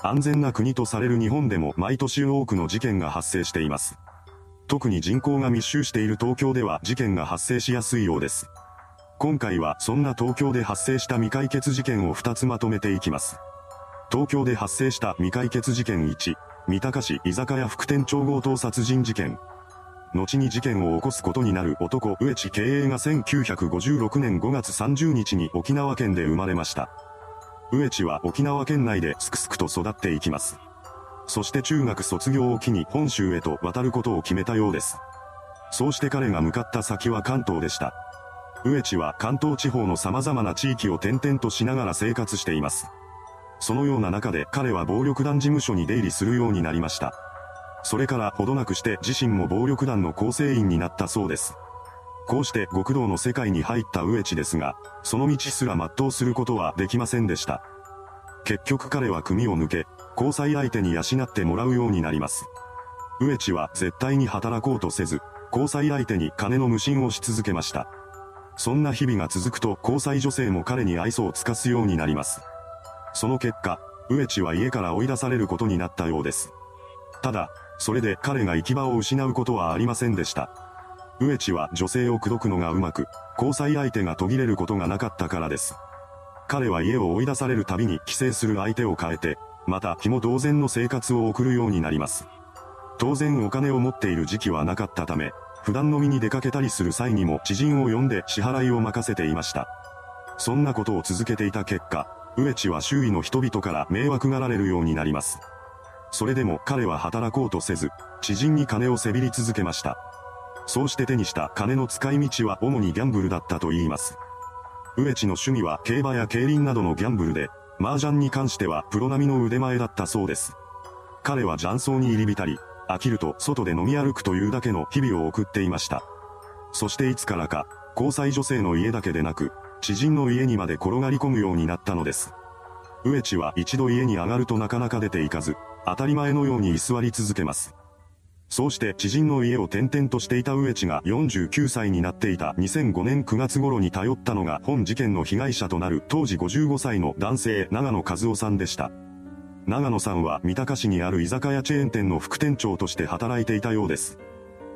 安全な国とされる日本でも毎年多くの事件が発生しています。特に人口が密集している東京では事件が発生しやすいようです。今回はそんな東京で発生した未解決事件を2つまとめていきます。東京で発生した未解決事件1、三鷹市居酒屋副店長強盗殺人事件。後に事件を起こすことになる男上地経営が1956年5月30日に沖縄県で生まれました。上地は沖縄県内ですくすくと育っていきます。そして中学卒業を機に本州へと渡ることを決めたようです。そうして彼が向かった先は関東でした。上地は関東地方の様々な地域を転々としながら生活しています。そのような中で彼は暴力団事務所に出入りするようになりました。それからほどなくして自身も暴力団の構成員になったそうです。こうして極道の世界に入った植地ですが、その道すら全うすることはできませんでした。結局彼は組を抜け、交際相手に養ってもらうようになります。植地は絶対に働こうとせず、交際相手に金の無心をし続けました。そんな日々が続くと交際女性も彼に愛想を尽かすようになります。その結果、植地は家から追い出されることになったようです。ただ、それで彼が行き場を失うことはありませんでした。植地は女性を口説くのがうまく、交際相手が途切れることがなかったからです。彼は家を追い出されるたびに帰省する相手を変えて、また気も同然の生活を送るようになります。当然お金を持っている時期はなかったため、普段飲みに出かけたりする際にも知人を呼んで支払いを任せていました。そんなことを続けていた結果、植地は周囲の人々から迷惑がられるようになります。それでも彼は働こうとせず、知人に金をせびり続けました。そうして手にした金の使い道は主にギャンブルだったと言います。植地の趣味は競馬や競輪などのギャンブルで、麻雀に関してはプロ並みの腕前だったそうです。彼は雀荘に入り浸り、飽きると外で飲み歩くというだけの日々を送っていました。そしていつからか、交際女性の家だけでなく、知人の家にまで転がり込むようになったのです。植地は一度家に上がるとなかなか出ていかず、当たり前のように居座り続けます。そうして知人の家を転々としていた植地が49歳になっていた2005年9月頃に頼ったのが本事件の被害者となる当時55歳の男性長野和夫さんでした。長野さんは三鷹市にある居酒屋チェーン店の副店長として働いていたようです。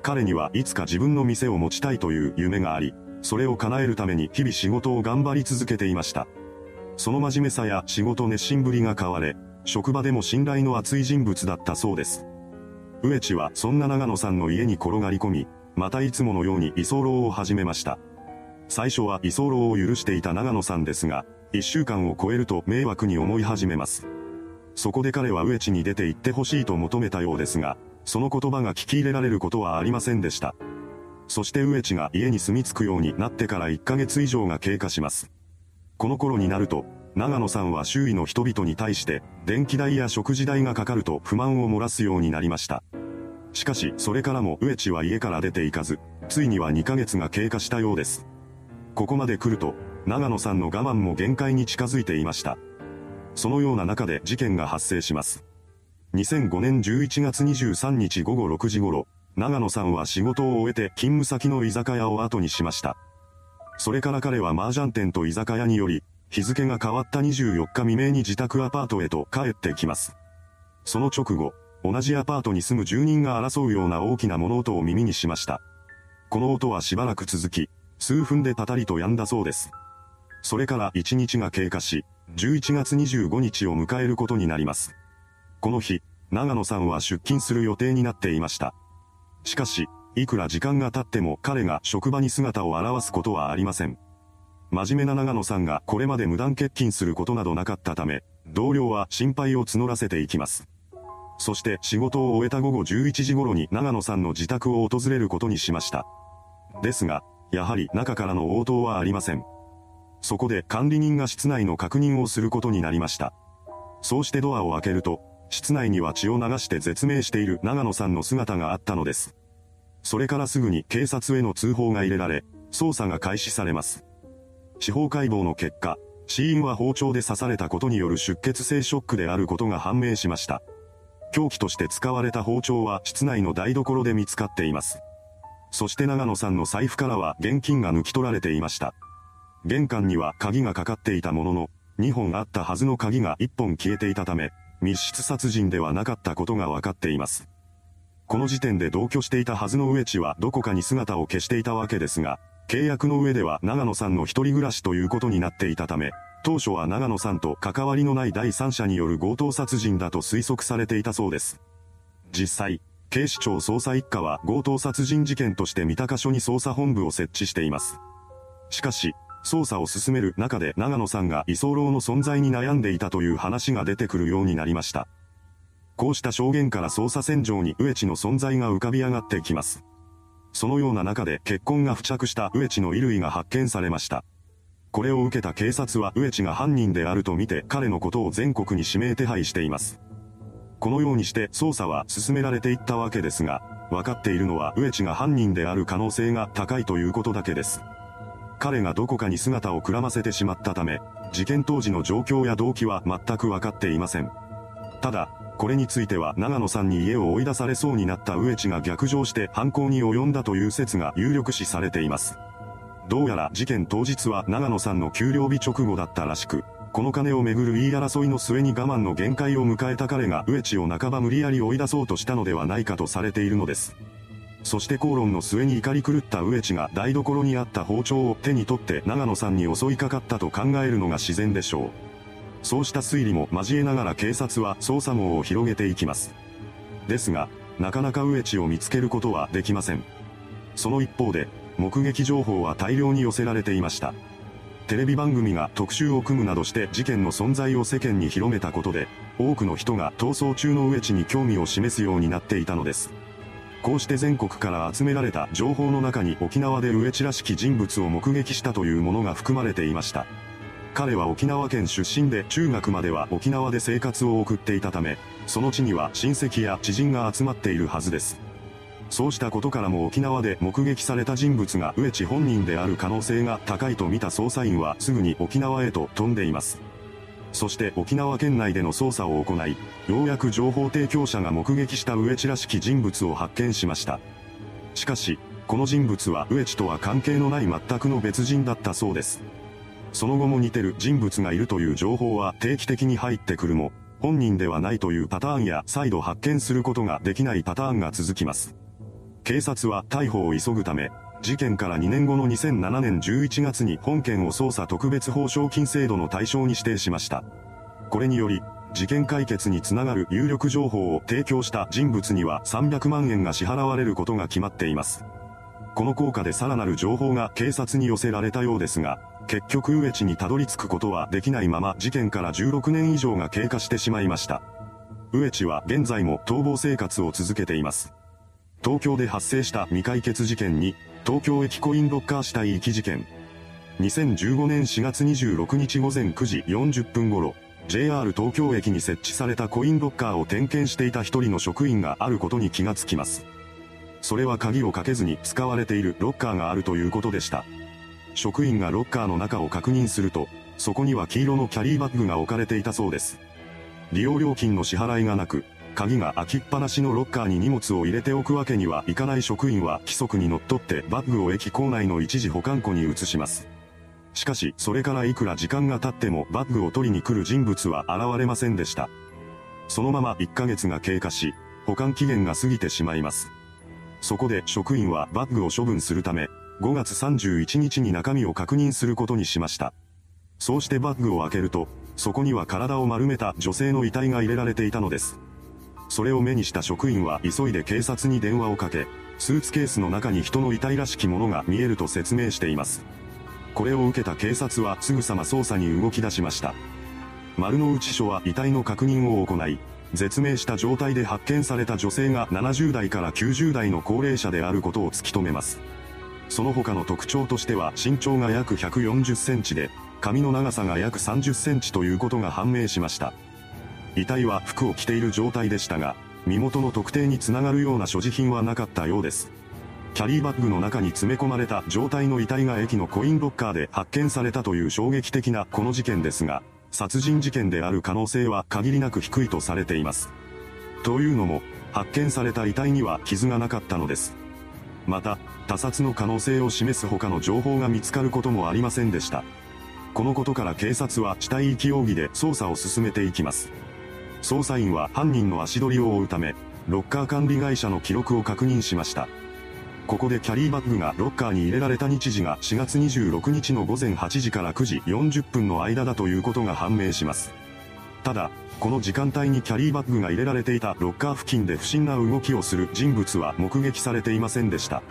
彼にはいつか自分の店を持ちたいという夢があり、それを叶えるために日々仕事を頑張り続けていました。その真面目さや仕事熱心ぶりが買われ、職場でも信頼の厚い人物だったそうです。植地はそんな長野さんの家に転がり込み、またいつものように居候を始めました。最初は居候を許していた長野さんですが、一週間を超えると迷惑に思い始めます。そこで彼は植地に出て行ってほしいと求めたようですが、その言葉が聞き入れられることはありませんでした。そして植地が家に住み着くようになってから1ヶ月以上が経過します。この頃になると、長野さんは周囲の人々に対して、電気代や食事代がかかると不満を漏らすようになりました。しかし、それからも植地は家から出て行かず、ついには2ヶ月が経過したようです。ここまで来ると、長野さんの我慢も限界に近づいていました。そのような中で事件が発生します。2005年11月23日午後6時頃、長野さんは仕事を終えて勤務先の居酒屋を後にしました。それから彼は麻雀店と居酒屋により、日付が変わった24日未明に自宅アパートへと帰ってきます。その直後、同じアパートに住む住人が争うような大きな物音を耳にしました。この音はしばらく続き、数分でたたりと止んだそうです。それから1日が経過し、11月25日を迎えることになります。この日、長野さんは出勤する予定になっていました。しかし、いくら時間が経っても彼が職場に姿を現すことはありません。真面目な長野さんがこれまで無断欠勤することなどなかったため、同僚は心配を募らせていきます。そして仕事を終えた午後11時頃に長野さんの自宅を訪れることにしました。ですが、やはり中からの応答はありません。そこで管理人が室内の確認をすることになりました。そうしてドアを開けると、室内には血を流して絶命している長野さんの姿があったのです。それからすぐに警察への通報が入れられ、捜査が開始されます。司法解剖の結果、死因は包丁で刺されたことによる出血性ショックであることが判明しました。凶器として使われた包丁は室内の台所で見つかっています。そして長野さんの財布からは現金が抜き取られていました。玄関には鍵がかかっていたものの、2本あったはずの鍵が1本消えていたため、密室殺人ではなかったことが分かっています。この時点で同居していたはずの植地はどこかに姿を消していたわけですが、契約の上では長野さんの一人暮らしということになっていたため、当初は長野さんと関わりのない第三者による強盗殺人だと推測されていたそうです。実際、警視庁捜査一課は強盗殺人事件として三鷹署に捜査本部を設置しています。しかし、捜査を進める中で長野さんが居候の存在に悩んでいたという話が出てくるようになりました。こうした証言から捜査線上に植地の存在が浮かび上がってきます。そのような中で結婚が付着した植地の衣類が発見されました。これを受けた警察は植地が犯人であるとみて彼のことを全国に指名手配しています。このようにして捜査は進められていったわけですが、分かっているのは植地が犯人である可能性が高いということだけです。彼がどこかに姿をくらませてしまったため、事件当時の状況や動機は全く分かっていません。ただ、これについては長野さんに家を追い出されそうになった植地が逆上して犯行に及んだという説が有力視されています。どうやら事件当日は長野さんの給料日直後だったらしく、この金をめぐる言い争いの末に我慢の限界を迎えた彼が植地を半ば無理やり追い出そうとしたのではないかとされているのです。そして口論の末に怒り狂った植地が台所にあった包丁を手に取って長野さんに襲いかかったと考えるのが自然でしょう。そうした推理も交えながら警察は捜査網を広げていきます。ですが、なかなか植地を見つけることはできません。その一方で、目撃情報は大量に寄せられていました。テレビ番組が特集を組むなどして事件の存在を世間に広めたことで、多くの人が逃走中の植地に興味を示すようになっていたのです。こうして全国から集められた情報の中に沖縄で植地らしき人物を目撃したというものが含まれていました。彼は沖縄県出身で中学までは沖縄で生活を送っていたため、その地には親戚や知人が集まっているはずです。そうしたことからも沖縄で目撃された人物が植地本人である可能性が高いと見た捜査員はすぐに沖縄へと飛んでいます。そして沖縄県内での捜査を行い、ようやく情報提供者が目撃した植地らしき人物を発見しました。しかし、この人物は植地とは関係のない全くの別人だったそうです。その後も似てる人物がいるという情報は定期的に入ってくるも、本人ではないというパターンや再度発見することができないパターンが続きます。警察は逮捕を急ぐため、事件から2年後の2007年11月に本件を捜査特別報奨金制度の対象に指定しました。これにより、事件解決につながる有力情報を提供した人物には300万円が支払われることが決まっています。この効果でさらなる情報が警察に寄せられたようですが、結局植地にたどり着くことはできないまま事件から16年以上が経過してしまいました。植地は現在も逃亡生活を続けています。東京で発生した未解決事件に、東京駅コインロッカー死体遺棄事件。2015年4月26日午前9時40分頃、JR 東京駅に設置されたコインロッカーを点検していた一人の職員があることに気がつきます。それは鍵をかけずに使われているロッカーがあるということでした。職員がロッカーの中を確認すると、そこには黄色のキャリーバッグが置かれていたそうです。利用料金の支払いがなく、鍵が開きっぱなしのロッカーに荷物を入れておくわけにはいかない職員は規則にのっとってバッグを駅構内の一時保管庫に移します。しかし、それからいくら時間が経ってもバッグを取りに来る人物は現れませんでした。そのまま1ヶ月が経過し、保管期限が過ぎてしまいます。そこで職員はバッグを処分するため、5月31日に中身を確認することにしました。そうしてバッグを開けると、そこには体を丸めた女性の遺体が入れられていたのです。それを目にした職員は急いで警察に電話をかけ、スーツケースの中に人の遺体らしきものが見えると説明しています。これを受けた警察はすぐさま捜査に動き出しました。丸の内署は遺体の確認を行い、絶命した状態で発見された女性が70代から90代の高齢者であることを突き止めます。その他の特徴としては身長が約140センチで、髪の長さが約30センチということが判明しました。遺体は服を着ている状態でしたが、身元の特定につながるような所持品はなかったようです。キャリーバッグの中に詰め込まれた状態の遺体が駅のコインロッカーで発見されたという衝撃的なこの事件ですが、殺人事件である可能性は限りなく低いとされています。というのも、発見された遺体には傷がなかったのです。また、他殺の可能性を示す他の情報が見つかることもありませんでした。このことから警察は死体遺棄容疑で捜査を進めていきます。捜査員は犯人の足取りを追うため、ロッカー管理会社の記録を確認しました。ここでキャリーバッグがロッカーに入れられた日時が4月26日の午前8時から9時40分の間だということが判明します。ただ、この時間帯にキャリーバッグが入れられていたロッカー付近で不審な動きをする人物は目撃されていませんでした。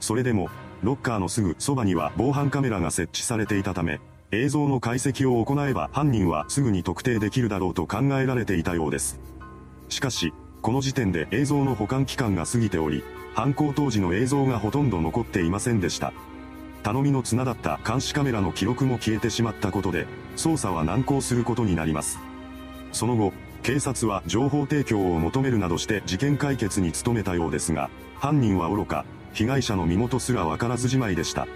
それでも、ロッカーのすぐそばには防犯カメラが設置されていたため、映像の解析を行えば犯人はすぐに特定できるだろうと考えられていたようです。しかし、この時点で映像の保管期間が過ぎており、犯行当時の映像がほとんど残っていませんでした。頼みの綱だった監視カメラの記録も消えてしまったことで、捜査は難航することになります。その後、警察は情報提供を求めるなどして事件解決に努めたようですが、犯人は愚か、被害者の身元すらわからずじまいでした。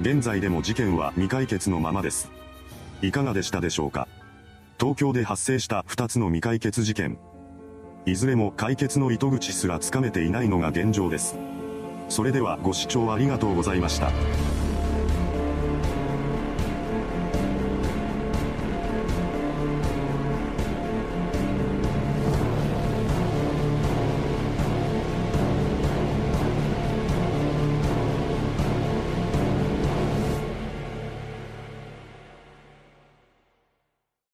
現在でも事件は未解決のままです。いかがでしたでしょうか？東京で発生した2つの未解決事件。いずれも解決の糸口すらつかめていないのが現状です。それではご視聴ありがとうございました。